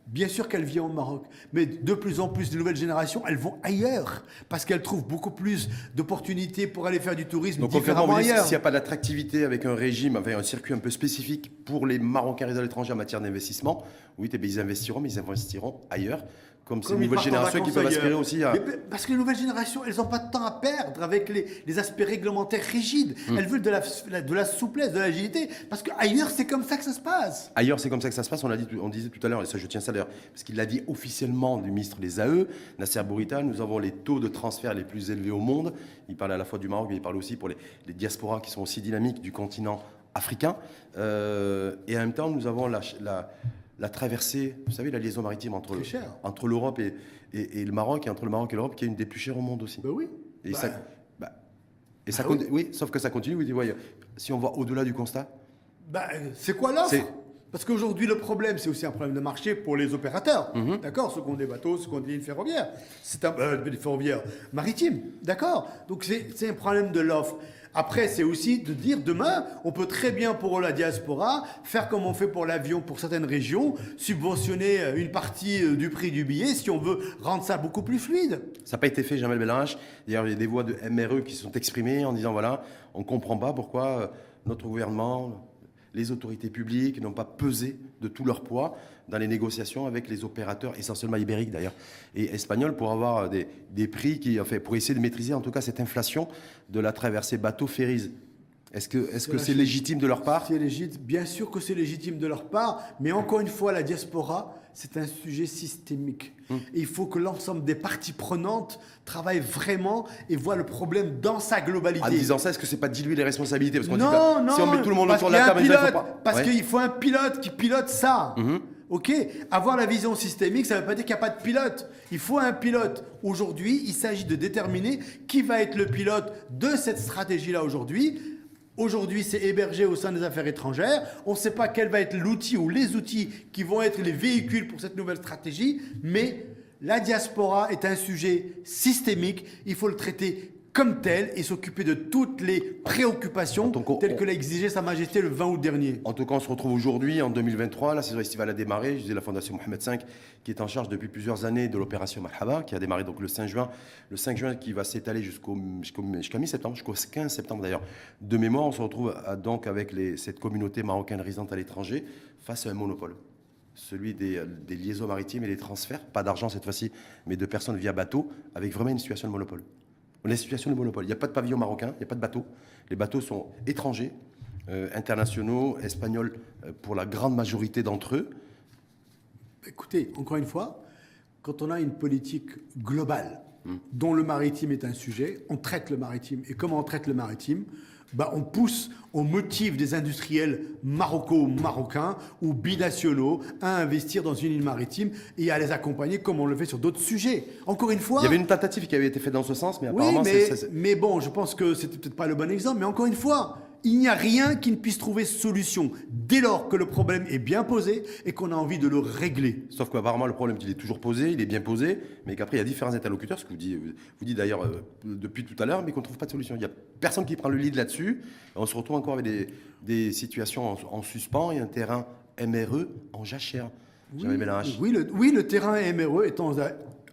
bien sûr qu'elle vient au Maroc, mais de plus en plus de nouvelles générations, elles vont ailleurs, parce qu'elles trouvent beaucoup plus d'opportunités pour aller faire du tourisme Donc différemment ailleurs. s'il n'y a pas d'attractivité avec un régime, avec un circuit un peu spécifique pour les Marocains résidant à l'étranger en matière d'investissement, oui, eh bien, ils investiront, mais ils investiront ailleurs, comme ces nouvelles générations qui peuvent aspirer aussi à... Mais parce que les nouvelles générations, elles n'ont pas de temps à perdre avec les, les aspects réglementaires rigides. Hmm. Elles veulent de la, de la souplesse, de l'agilité, parce qu'ailleurs, c'est comme ça que ça se passe. Ailleurs, c'est comme ça que ça se passe. On, l'a dit, on disait tout à l'heure, et ça, je tiens ça d'ailleurs, parce qu'il l'a dit officiellement du ministre des AE, Nasser Bourita, nous avons les taux de transfert les plus élevés au monde. Il parle à la fois du Maroc, mais il parle aussi pour les, les diasporas qui sont aussi dynamiques du continent africain. Euh, et en même temps, nous avons la, la, la traversée, vous savez, la liaison maritime entre, entre l'Europe et, et- et le Maroc, et entre le Maroc et l'Europe, qui est une des plus chères au monde aussi. Ben oui. Et Bah, ça, bah, et ça bah conti- oui. sauf que ça continue. Oui, ouais, si on va au-delà du constat, Ben, c'est quoi l'offre Parce qu'aujourd'hui, le problème, c'est aussi un problème de marché pour les opérateurs. Mhm. D'accord Ceux qui ont des bateaux, ceux qui ont des lignes ferroviaires. C'est un euh, des ferroviaires maritimes. D'accord Donc, c'est un problème de l'offre. Après, c'est aussi de dire demain, on peut très bien pour la diaspora faire comme on fait pour l'avion pour certaines régions, subventionner euh, une partie euh, du prix du billet si on veut rendre ça beaucoup plus fluide. Ça n'a pas été fait, Jamel Bellarage. D'ailleurs, il y a des voix de MRE qui se sont exprimées en disant voilà, on ne comprend pas pourquoi euh, notre gouvernement, les autorités publiques n'ont pas pesé de tout leur poids dans les négociations avec les opérateurs, essentiellement ibériques d'ailleurs, et espagnols, pour avoir des, des prix qui, enfin, pour essayer de maîtriser en tout cas cette inflation de la traversée bateau-ferries. Est-ce que est-ce que la c'est légitime de leur part? C'est légitime, bien sûr que c'est légitime de leur part, mais encore une fois, la diaspora, c'est un sujet systémique. Hum. Et il faut que l'ensemble des parties prenantes travaillent vraiment et voient le problème dans sa globalité. En disant ça, est-ce que c'est pas diluer les responsabilités? Parce qu'on dit non, pas- non, si on met tout le monde autour de la table, il faut pilote, pas. parce Ouais. qu'il faut un pilote qui pilote ça. Mhm. Ok, avoir la vision systémique, ça ne veut pas dire qu'il n'y a pas de pilote. Il faut un pilote. Aujourd'hui, il s'agit de déterminer qui va être le pilote de cette stratégie-là aujourd'hui. Aujourd'hui, c'est hébergé au sein des affaires étrangères. On ne sait pas quel va être l'outil ou les outils qui vont être les véhicules pour cette nouvelle stratégie, mais la diaspora est un sujet systémique. Il faut le traiter comme tel et s'occuper de toutes les préoccupations telles que l'a exigé Sa Majesté le 20 août dernier. En tout cas, on se retrouve aujourd'hui, en 2023. La saison estivale a démarré. Je disais la Fondation Mohamed V, qui est en charge depuis plusieurs années de l'opération Marhaba, qui a démarré donc le 5 juin. Le 5 juin qui va s'étaler jusqu'au mi-septembre, jusqu'au 15 septembre d'ailleurs. De mémoire, on se retrouve à- donc avec les- cette communauté marocaine résidente à l'étranger face à un monopole. Celui des, des liaisons maritimes et des transferts, pas d'argent cette fois-ci, mais de personnes via bateau, avec vraiment une situation de monopole. On a une situation de monopole. Il n'y a pas de pavillon marocain, il n'y a pas de bateau. Les bateaux sont étrangers, euh, internationaux, espagnols euh, pour la grande majorité d'entre eux. Écoutez, encore une fois, quand on a une politique globale dont le maritime est un sujet, on traite le maritime. Et comment on traite le maritime? Bah, On pousse, on motive des industriels maroco-marocains ou binationaux à investir dans une île maritime et à les accompagner comme on le fait sur d'autres sujets. Encore une fois... Il y avait une tentative qui avait été faite dans ce sens, mais Oui, apparemment, mais, c'est- c'est- mais bon, je pense que c'était peut-être pas le bon exemple. Mais encore une fois, il n'y a rien qui ne puisse trouver solution dès lors que le problème est bien posé et qu'on a envie de le régler. Sauf qu'apparemment, le problème, il est toujours posé, il est bien posé, mais qu'après, il y a différents interlocuteurs, ce que vous dites, vous dites d'ailleurs euh, depuis tout à l'heure, mais qu'on ne trouve pas de solution. Il n'y a personne qui prend le lead là-dessus. On se retrouve encore avec des, des situations en, en suspens et un terrain MRE en jachère. Oui, le, oui, le terrain MRE étant,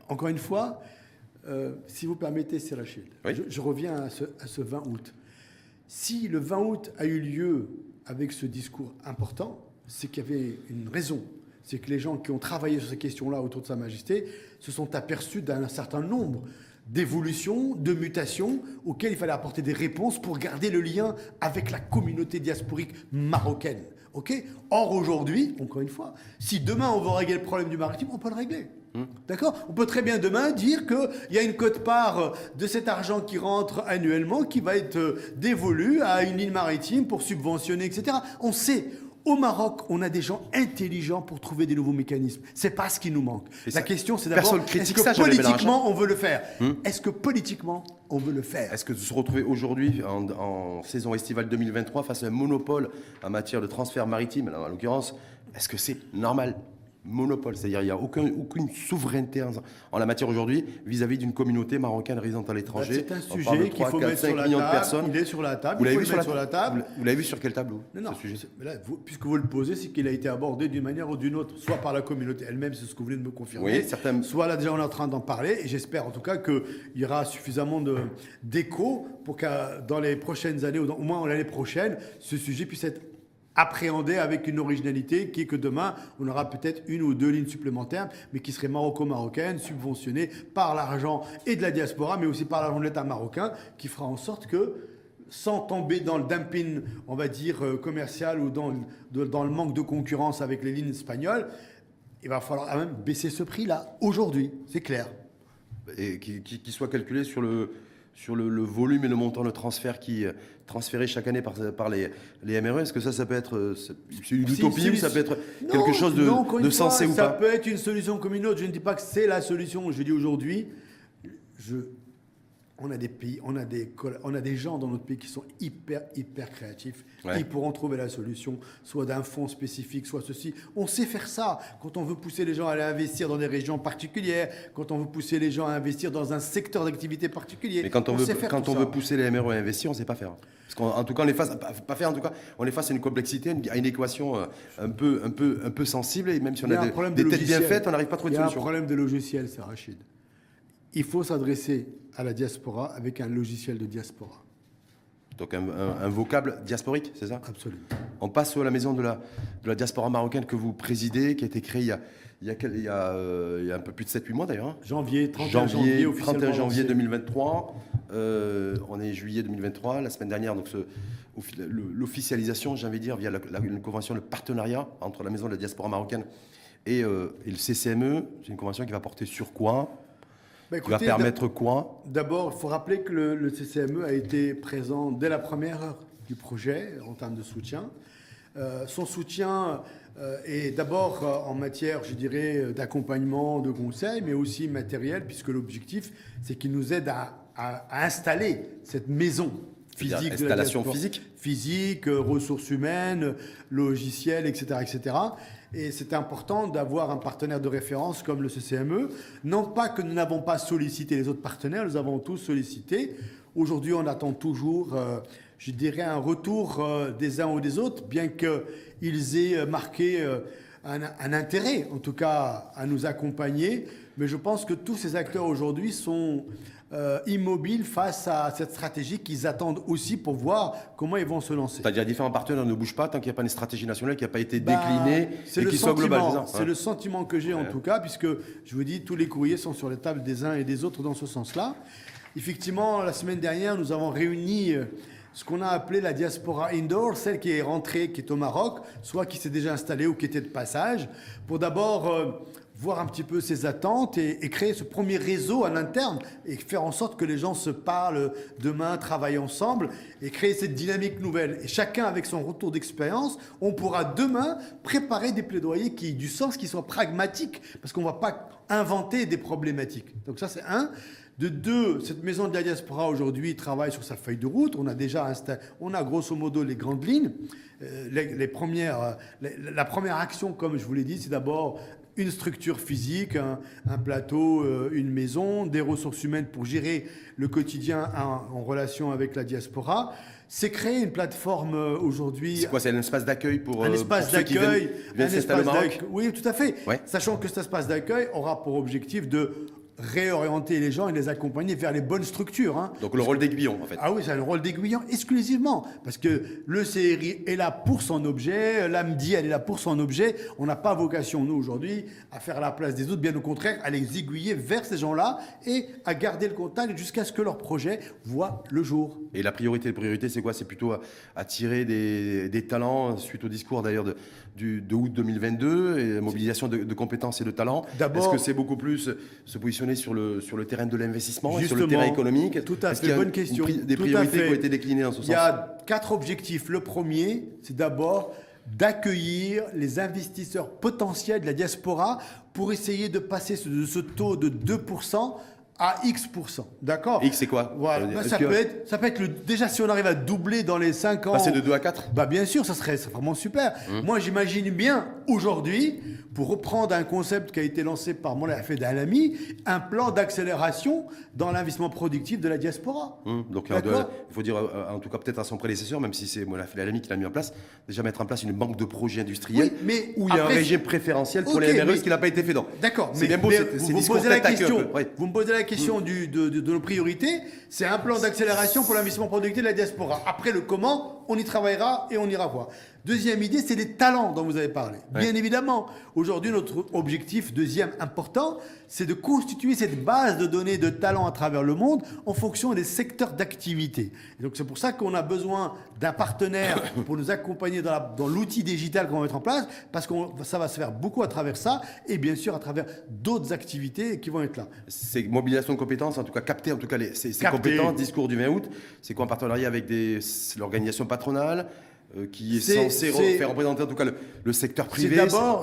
encore une fois, euh, si vous permettez, c'est Rachid. Oui. Je, je reviens à ce, à ce 20 août. Si le 20 août a eu lieu avec ce discours important, c'est qu'il y avait une raison. C'est que les gens qui ont travaillé sur ces questions-là autour de Sa Majesté se sont aperçus d'un certain nombre d'évolutions, de mutations auxquelles il fallait apporter des réponses pour garder le lien avec la communauté diasporique marocaine. Or aujourd'hui, encore une fois, si demain on veut régler le problème du maritime, on peut le régler. D'accord? On peut très bien demain dire qu'il y a une cote-part de cet argent qui rentre annuellement qui va être euh, dévolu à une île maritime pour subventionner, etc. On sait. Au Maroc, on a des gens intelligents pour trouver des nouveaux mécanismes. C'est pas ce qui nous manque. Et La ça- question, c'est d'abord est-ce que politiquement on veut le faire? Est-ce que politiquement on veut le faire? Est-ce que de se retrouver aujourd'hui en, en saison estivale 2023 face à un monopole en matière de transfert maritime, alors, en l'occurrence, est-ce que c'est normal? Monopole, c'est-à-dire il n'y a aucun- aucune souveraineté en, en la matière aujourd'hui vis-à-vis d'une communauté marocaine résidente à l'étranger. Bah, C'est un On parle de sujet qu'il 3, faut 4, mettre 5 sur la millions de table. personnes. Il est sur la table. Vous l'avez vu, sur la mettre sur la table. Vous l'avez vu sur quel tableau Non, non, ce sujet c'est- mais là, vous- puisque vous le posez, c'est qu'il a été abordé d'une manière ou d'une autre, soit par la communauté elle-même, c'est ce que vous venez de me confirmer, Oui, certains- soit là déjà on est en train d'en parler, et j'espère en tout cas qu'il y aura suffisamment de- d'écho pour que dans les prochaines années, ou dans- au moins l'année prochaine, ce sujet puisse être appréhendé avec une originalité qui est que demain, on aura peut-être une ou deux lignes supplémentaires, mais qui seraient maroco-marocaines, subventionnées par l'argent et de la diaspora, mais aussi par l'argent de l'État marocain, qui fera en sorte que sans tomber dans le dumping, on va dire, euh, commercial ou dans, le- manque de concurrence avec les lignes espagnoles, il va falloir quand même baisser ce prix-là, aujourd'hui, c'est clair. et qui- qui soit calculé sur le sur le, le volume et le montant de transfert qui est transféré chaque année par, par les, les MRE. Est-ce que ça, ça peut être euh, une utopie si, ou ça peut être Non, quelque chose de, non, de fois, sensé ou Ça pas peut être une solution comme une autre. Je ne dis pas que c'est la solution. Je dis aujourd'hui, je, on a des pays, on a des, on a des gens dans notre pays qui sont hyper, hyper créatifs. Ouais. Ils pourront trouver la solution, soit d'un fonds spécifique, soit ceci. On sait faire ça. Quand on veut pousser les gens à aller investir dans des régions particulières, quand on veut pousser les gens à investir dans un secteur d'activité particulier. Mais quand on, veut, quand on ça. veut pousser les MRE à investir, on ne sait pas faire. Parce qu'en en tout cas, on les face, pas, faire en tout cas, on les face à une complexité, une- à une équation euh, un peu, un peu, un peu sensible. Et même si on Il a, des, des de têtes bien faites, on n'arrive pas à trouver Il de y a un solution. problème de logiciel, c'est Rachid. Il faut s'adresser à la diaspora avec un logiciel de diaspora. Donc un, un- un vocable diasporique, c'est ça? Absolument. On passe à la maison de la, de la diaspora marocaine que vous présidez, qui a été créée il y a, il y a, quel- il y a, euh, il y a un peu plus de 7-8 mois d'ailleurs. hein. Janvier, 31 janvier, janvier, officiellement 31 janvier lancé. 2023. Euh, on est juillet 2023. La semaine dernière, donc l'officialisation, j'ai envie de dire, via la, la- une convention de partenariat entre la Maison de la diaspora marocaine et, euh, et le CCME. C'est une convention qui va porter sur quoi? Bah, Qui va permettre quoi? D'abord, il faut rappeler que le, le CCME a été présent dès la première heure du projet en termes de soutien. Euh, son soutien euh, est d'abord euh, en matière, je dirais, d'accompagnement, de conseil, mais aussi matériel, puisque l'objectif, c'est qu'il nous aide à, à- à installer cette maison physique. de la installation diaspora. physique Physique, ressources humaines, logiciels, etc. etc. Et c'est important d'avoir un partenaire de référence comme le CCME. Non pas que nous n'avons pas sollicité les autres partenaires, nous avons tous sollicité. Aujourd'hui, on attend toujours, euh, je dirais, un retour euh, des uns ou des autres, bien qu'ils aient marqué euh, un intérêt, en tout cas, à nous accompagner. Mais je pense que tous ces acteurs aujourd'hui sont euh, immobiles face à cette stratégie qu'ils attendent aussi pour voir comment ils vont se lancer. C'est-à-dire différents partenaires ne bougent pas tant qu'il n'y a pas une stratégie nationale qui n'a pas été Bah, déclinée c'est et le qui soit globale. sentiment, c'est Ouais. le sentiment que j'ai en tout cas, puisque je vous dis, tous les courriers sont sur les tables des uns et des autres dans ce sens-là. Effectivement, la semaine dernière, nous avons réuni euh, ce qu'on a appelé la diaspora indoor, celle qui est rentrée, qui est au Maroc, soit qui s'est déjà installée ou qui était de passage, pour d'abord euh, voir un petit peu ses attentes et, créer ce premier réseau à l'interne et faire en sorte que les gens se parlent demain, travaillent ensemble et créer cette dynamique nouvelle. Et chacun avec son retour d'expérience, on pourra demain préparer des plaidoyers qui aient du sens, qui soient pragmatiques, parce qu'on ne va pas inventer des problématiques. Donc ça c'est un. De deux, cette maison de la diaspora aujourd'hui travaille sur sa feuille de route. On a déjà insta- on a grosso modo les grandes lignes. Euh, les, premières, euh, la première action, comme je vous l'ai dit, c'est d'abord une structure physique, un, un plateau, euh, une maison, des ressources humaines pour gérer le quotidien en, en relation avec la diaspora. C'est créer une plateforme euh, aujourd'hui C'est quoi C'est un espace d'accueil pour, un euh, espace pour ceux qui d'accueil, viennent, viennent un espace d'accueil. Oui, tout à fait. Ouais. Sachant que cet espace d'accueil aura pour objectif de réorienter les gens et les accompagner vers les bonnes structures. hein. Donc le rôle d'aiguillon, en fait. Ah oui, c'est un rôle d'aiguillon exclusivement. Parce que le CRI est là pour son objet, l'AMDI, elle est là pour son objet. On n'a pas vocation, nous, aujourd'hui, à faire la place des autres, bien au contraire, à les aiguiller vers ces gens-là et à garder le contact jusqu'à ce que leur projet voit le jour. Et la priorité, la priorité, c'est quoi? C'est plutôt à- attirer des, des talents, suite au discours d'ailleurs de, de août 2022, et mobilisation de, de compétences et de talents. D'abord- Est-ce que c'est beaucoup plus se positionner sur le, sur le terrain de l'investissement et sur le terrain économique tout à fait, bonne question. pri- des Tout à priorités fait. qui ont été déclinées dans ce Il y a quatre objectifs. Le premier, c'est d'abord d'accueillir les investisseurs potentiels de la diaspora pour essayer de passer ce- de ce taux de 2% à X%. D'accord X, c'est quoi Voilà. Bah, est-ce ça, que- peut être, ça peut être le. Déjà, si on arrive à doubler dans les 5 ans. Passer de 2 à 4 Bah bien sûr, ça serait, vraiment super. Hum. Moi, j'imagine bien aujourd'hui, pour reprendre un concept qui a été lancé par Moulay Hafed Alami, un plan d'accélération dans l'investissement productif de la diaspora. Hum, Donc euh, il faut dire, euh, en tout cas peut-être à son prédécesseur, même si c'est Moulay Alami qui l'a mis en place, déjà mettre en place une banque de projets industriels Oui, mais où il y a après- un régime préférentiel pour les MRE, mais- ce qui n'a pas été fait. D'accord, c'est mais, bien beau, c'est- vous, discours posez la question. peu, ouais. Vous me posez la question du- de, de- de nos priorités. C'est un plan d'accélération pour l'investissement productif de la diaspora. Après le comment, on y travaillera et on ira voir. Deuxième idée, c'est les talents dont vous avez parlé. Bien évidemment, aujourd'hui, notre objectif, deuxième important, c'est de constituer cette base de données de talents à travers le monde en fonction des secteurs d'activité. Et donc c'est pour ça qu'on a besoin d'un partenaire pour nous accompagner dans l'outil digital qu'on va mettre en place, parce que ça va se faire beaucoup à travers ça, et bien sûr à travers d'autres activités qui vont être là. C'est mobilisation de compétences, en tout cas capter en tout cas les, ces, compétences, discours du 20 août. C'est quoi en partenariat avec l'organisation patronale euh, qui est, c'est- faire représenter en tout cas le, le secteur privé.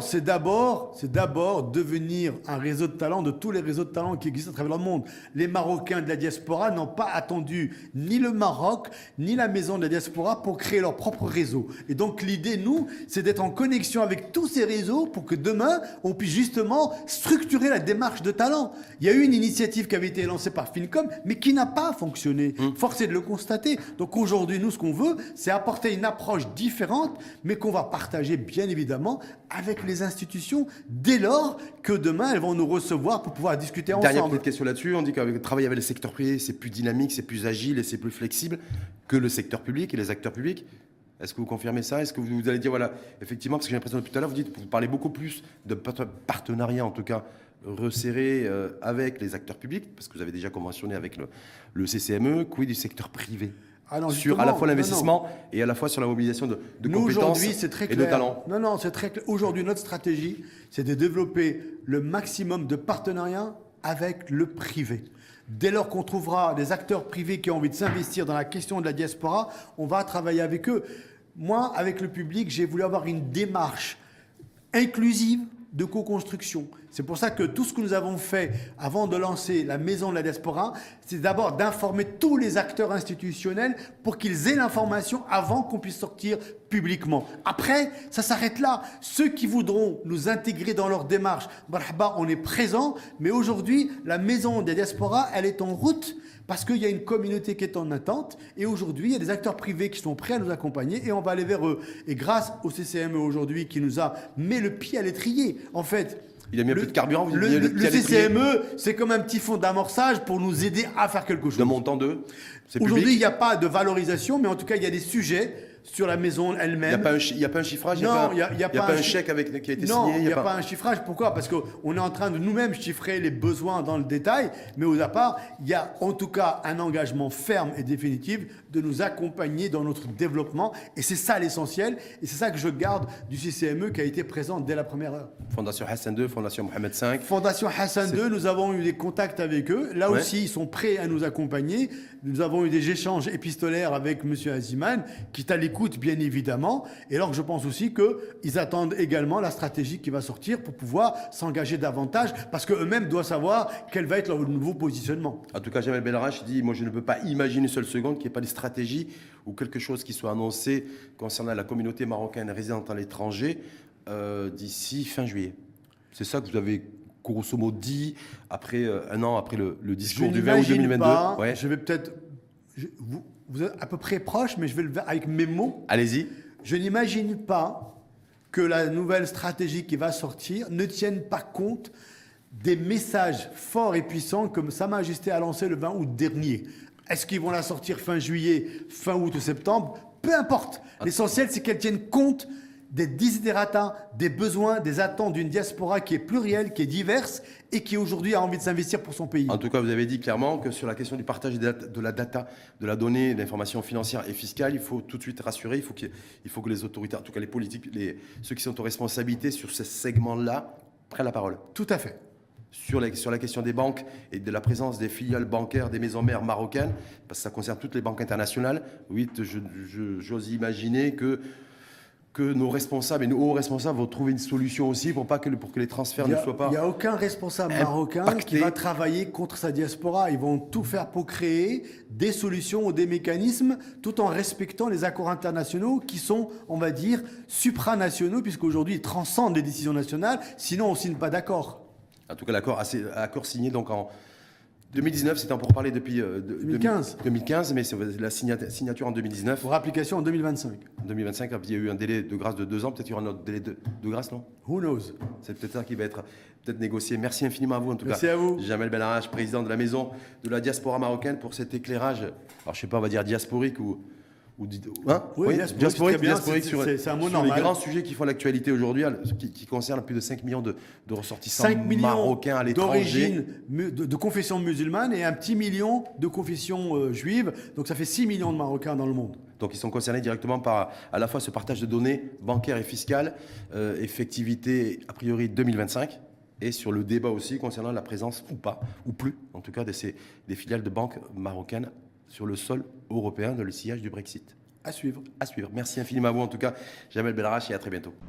c'est d'abord, c'est d'abord devenir un réseau de talents de tous les réseaux de talents qui existent à travers le monde. Les Marocains de la diaspora n'ont pas attendu ni le Maroc ni la maison de la diaspora pour créer leur propre réseau. Et donc l'idée, nous, c'est d'être en connexion avec tous ces réseaux pour que demain, on puisse justement structurer la démarche de talent. Il y a eu une initiative qui avait été lancée par Fincom, mais qui n'a pas fonctionné. Force est de le constater. Donc aujourd'hui, nous, ce qu'on veut, c'est apporter une approche différente, mais qu'on va partager bien évidemment avec les institutions dès lors que demain, elles vont nous recevoir pour pouvoir discuter Dernière ensemble. petite question là-dessus. On dit qu'avec travailler avec le secteur privé, c'est plus dynamique, c'est plus agile et c'est plus flexible que le secteur public et les acteurs publics. Est-ce que vous confirmez ça? Est-ce que vous, allez dire, voilà, effectivement, parce que j'ai l'impression depuis tout à l'heure, vous dites, vous parlez beaucoup plus de partenariat, en tout cas, resserré euh, avec les acteurs publics, parce que vous avez déjà conventionné avec le, le CCME, quid du secteur privé? Ah non, Sur à la fois l'investissement et à la fois sur la mobilisation de, de Nous, compétences et de talents. Non, non, c'est très clair. Aujourd'hui, notre stratégie, c'est de développer le maximum de partenariats avec le privé. Dès lors qu'on trouvera des acteurs privés qui ont envie de s'investir dans la question de la diaspora, on va travailler avec eux. Moi, avec le public, j'ai voulu avoir une démarche inclusive de co-construction. C'est pour ça que tout ce que nous avons fait avant de lancer la maison de la diaspora, c'est d'abord d'informer tous les acteurs institutionnels pour qu'ils aient l'information avant qu'on puisse sortir publiquement. Après, ça s'arrête là. Ceux qui voudront nous intégrer dans leur démarche, marhaba, on est présent, mais aujourd'hui, la maison des diasporas, elle est en route parce qu'il y a une communauté qui est en attente et aujourd'hui, il y a des acteurs privés qui sont prêts à nous accompagner et on va aller vers eux. Et grâce au CCME aujourd'hui qui nous a mis le pied à l'étrier, en fait, Il a mis un peu de carburant, vous le, le-. CCME, c'est comme un petit fonds d'amorçage pour nous aider à faire quelque chose. D'un montant de. C'est Aujourd'hui, il n'y a pas de valorisation, mais en tout cas, il y a des sujets sur la maison Il n'y a, elle-même. il y a pas un chiffrage, n'y Non, il y a- pas un chèque avec, qui a été Non, signé. il n'y a, pas un chiffrage. Pourquoi? Parce qu'on est en train de nous-mêmes chiffrer les besoins dans le détail, mais au départ, il y a en tout cas un engagement ferme et définitif de nous accompagner dans notre développement. Et c'est ça l'essentiel. Et c'est ça que je garde du CCME qui a été présent dès la première heure. Fondation Hassan II, Fondation Mohamed V. Fondation Hassan II, nous avons eu des contacts avec eux. Là Ouais. aussi, ils sont prêts à nous accompagner. Nous avons eu des échanges épistolaires avec M. Aziman, qui est à l'écoute, bien évidemment. Et alors, je pense aussi qu'ils attendent également la stratégie qui va sortir pour pouvoir s'engager davantage, parce qu'eux-mêmes doivent savoir quel va être leur nouveau positionnement. En tout cas, Jamel Belrach dit Moi, je ne peux pas imaginer une seule seconde qu'il n'y ait pas de stratégie ou quelque chose qui soit annoncé concernant la communauté marocaine résidente à l'étranger euh, d'ici fin juillet. C'est ça que vous avez grosso modo dit après, euh, un an après le, le Je discours du 20 août n'imagine 2022. pas, Ouais. je vais peut-être... je- Vous, vous êtes à peu près proche, mais je vais le faire avec mes mots. Allez-y. Je n'imagine pas que la nouvelle stratégie qui va sortir ne tienne pas compte des messages forts et puissants comme Sa Majesté a lancé le 20 août dernier. Est-ce qu'ils vont la sortir fin juillet, fin août ou septembre? Peu importe. L'essentiel, c'est qu'elle tienne compte des desiderata, des besoins, des attentes d'une diaspora qui est plurielle, qui est diverse et qui aujourd'hui a envie de s'investir pour son pays. En tout cas, vous avez dit clairement que sur la question du partage de la data, de la donnée, de l'information financière et fiscale, il faut tout de suite rassurer, il faut, il que les autorités, en tout cas les politiques, les, ceux qui sont aux responsabilités sur ces segments-là, prennent la parole. Tout à fait. Sur la, sur la question des banques et de la présence des filiales bancaires des maisons mères marocaines, parce que ça concerne toutes les banques internationales, oui, j'ose imaginer que, que nos responsables et nos hauts responsables vont trouver une solution aussi pour, pas que, pour que les transferts Il ne n'y soient pas... a, aucun responsable marocain impacté. qui va travailler contre sa diaspora. Ils vont tout faire pour créer des solutions ou des mécanismes tout en respectant les accords internationaux qui sont, on va dire, supranationaux, puisqu'aujourd'hui ils transcendent les décisions nationales, sinon on ne signe pas d'accord. En tout cas, l'accord accord signé donc en 2019, c'était pour parler depuis euh, de- 2015. 2015, mais c'est la signature, signature en 2019. Pour application en 2025. En 2025, il y a eu un délai de grâce de deux ans. Peut-être qu'il y aura un autre délai de, de grâce, non? Who knows? C'est peut-être ça qui va être peut-être négocié. Merci infiniment à vous en tout Merci cas. à vous. Jamel Belharach, président de la maison de la diaspora marocaine, pour cet éclairage. Alors je sais pas, on va dire diasporique ou. Ou hein Oui, diasporique, bien, diasporique c'est- sur, c'est- c'est un mot sur les grands sujets qui font l'actualité aujourd'hui, hein, qui, qui concernent plus de 5 millions de, de ressortissants 5 millions marocains à l'étranger. d'origine de, de confession musulmane et un petit million de confession euh, juive. Donc ça fait 6 millions de Marocains dans le monde. Donc ils sont concernés directement par à la fois ce partage de données bancaires et fiscales, euh, effectivité a priori 2025, et sur le débat aussi concernant la présence ou pas, ou plus en tout cas, de ces, des filiales de banques marocaines sur le sol européen dans le sillage du Brexit. À suivre. À suivre. Merci infiniment à vous en tout cas, Jamel Belrach, et à très bientôt.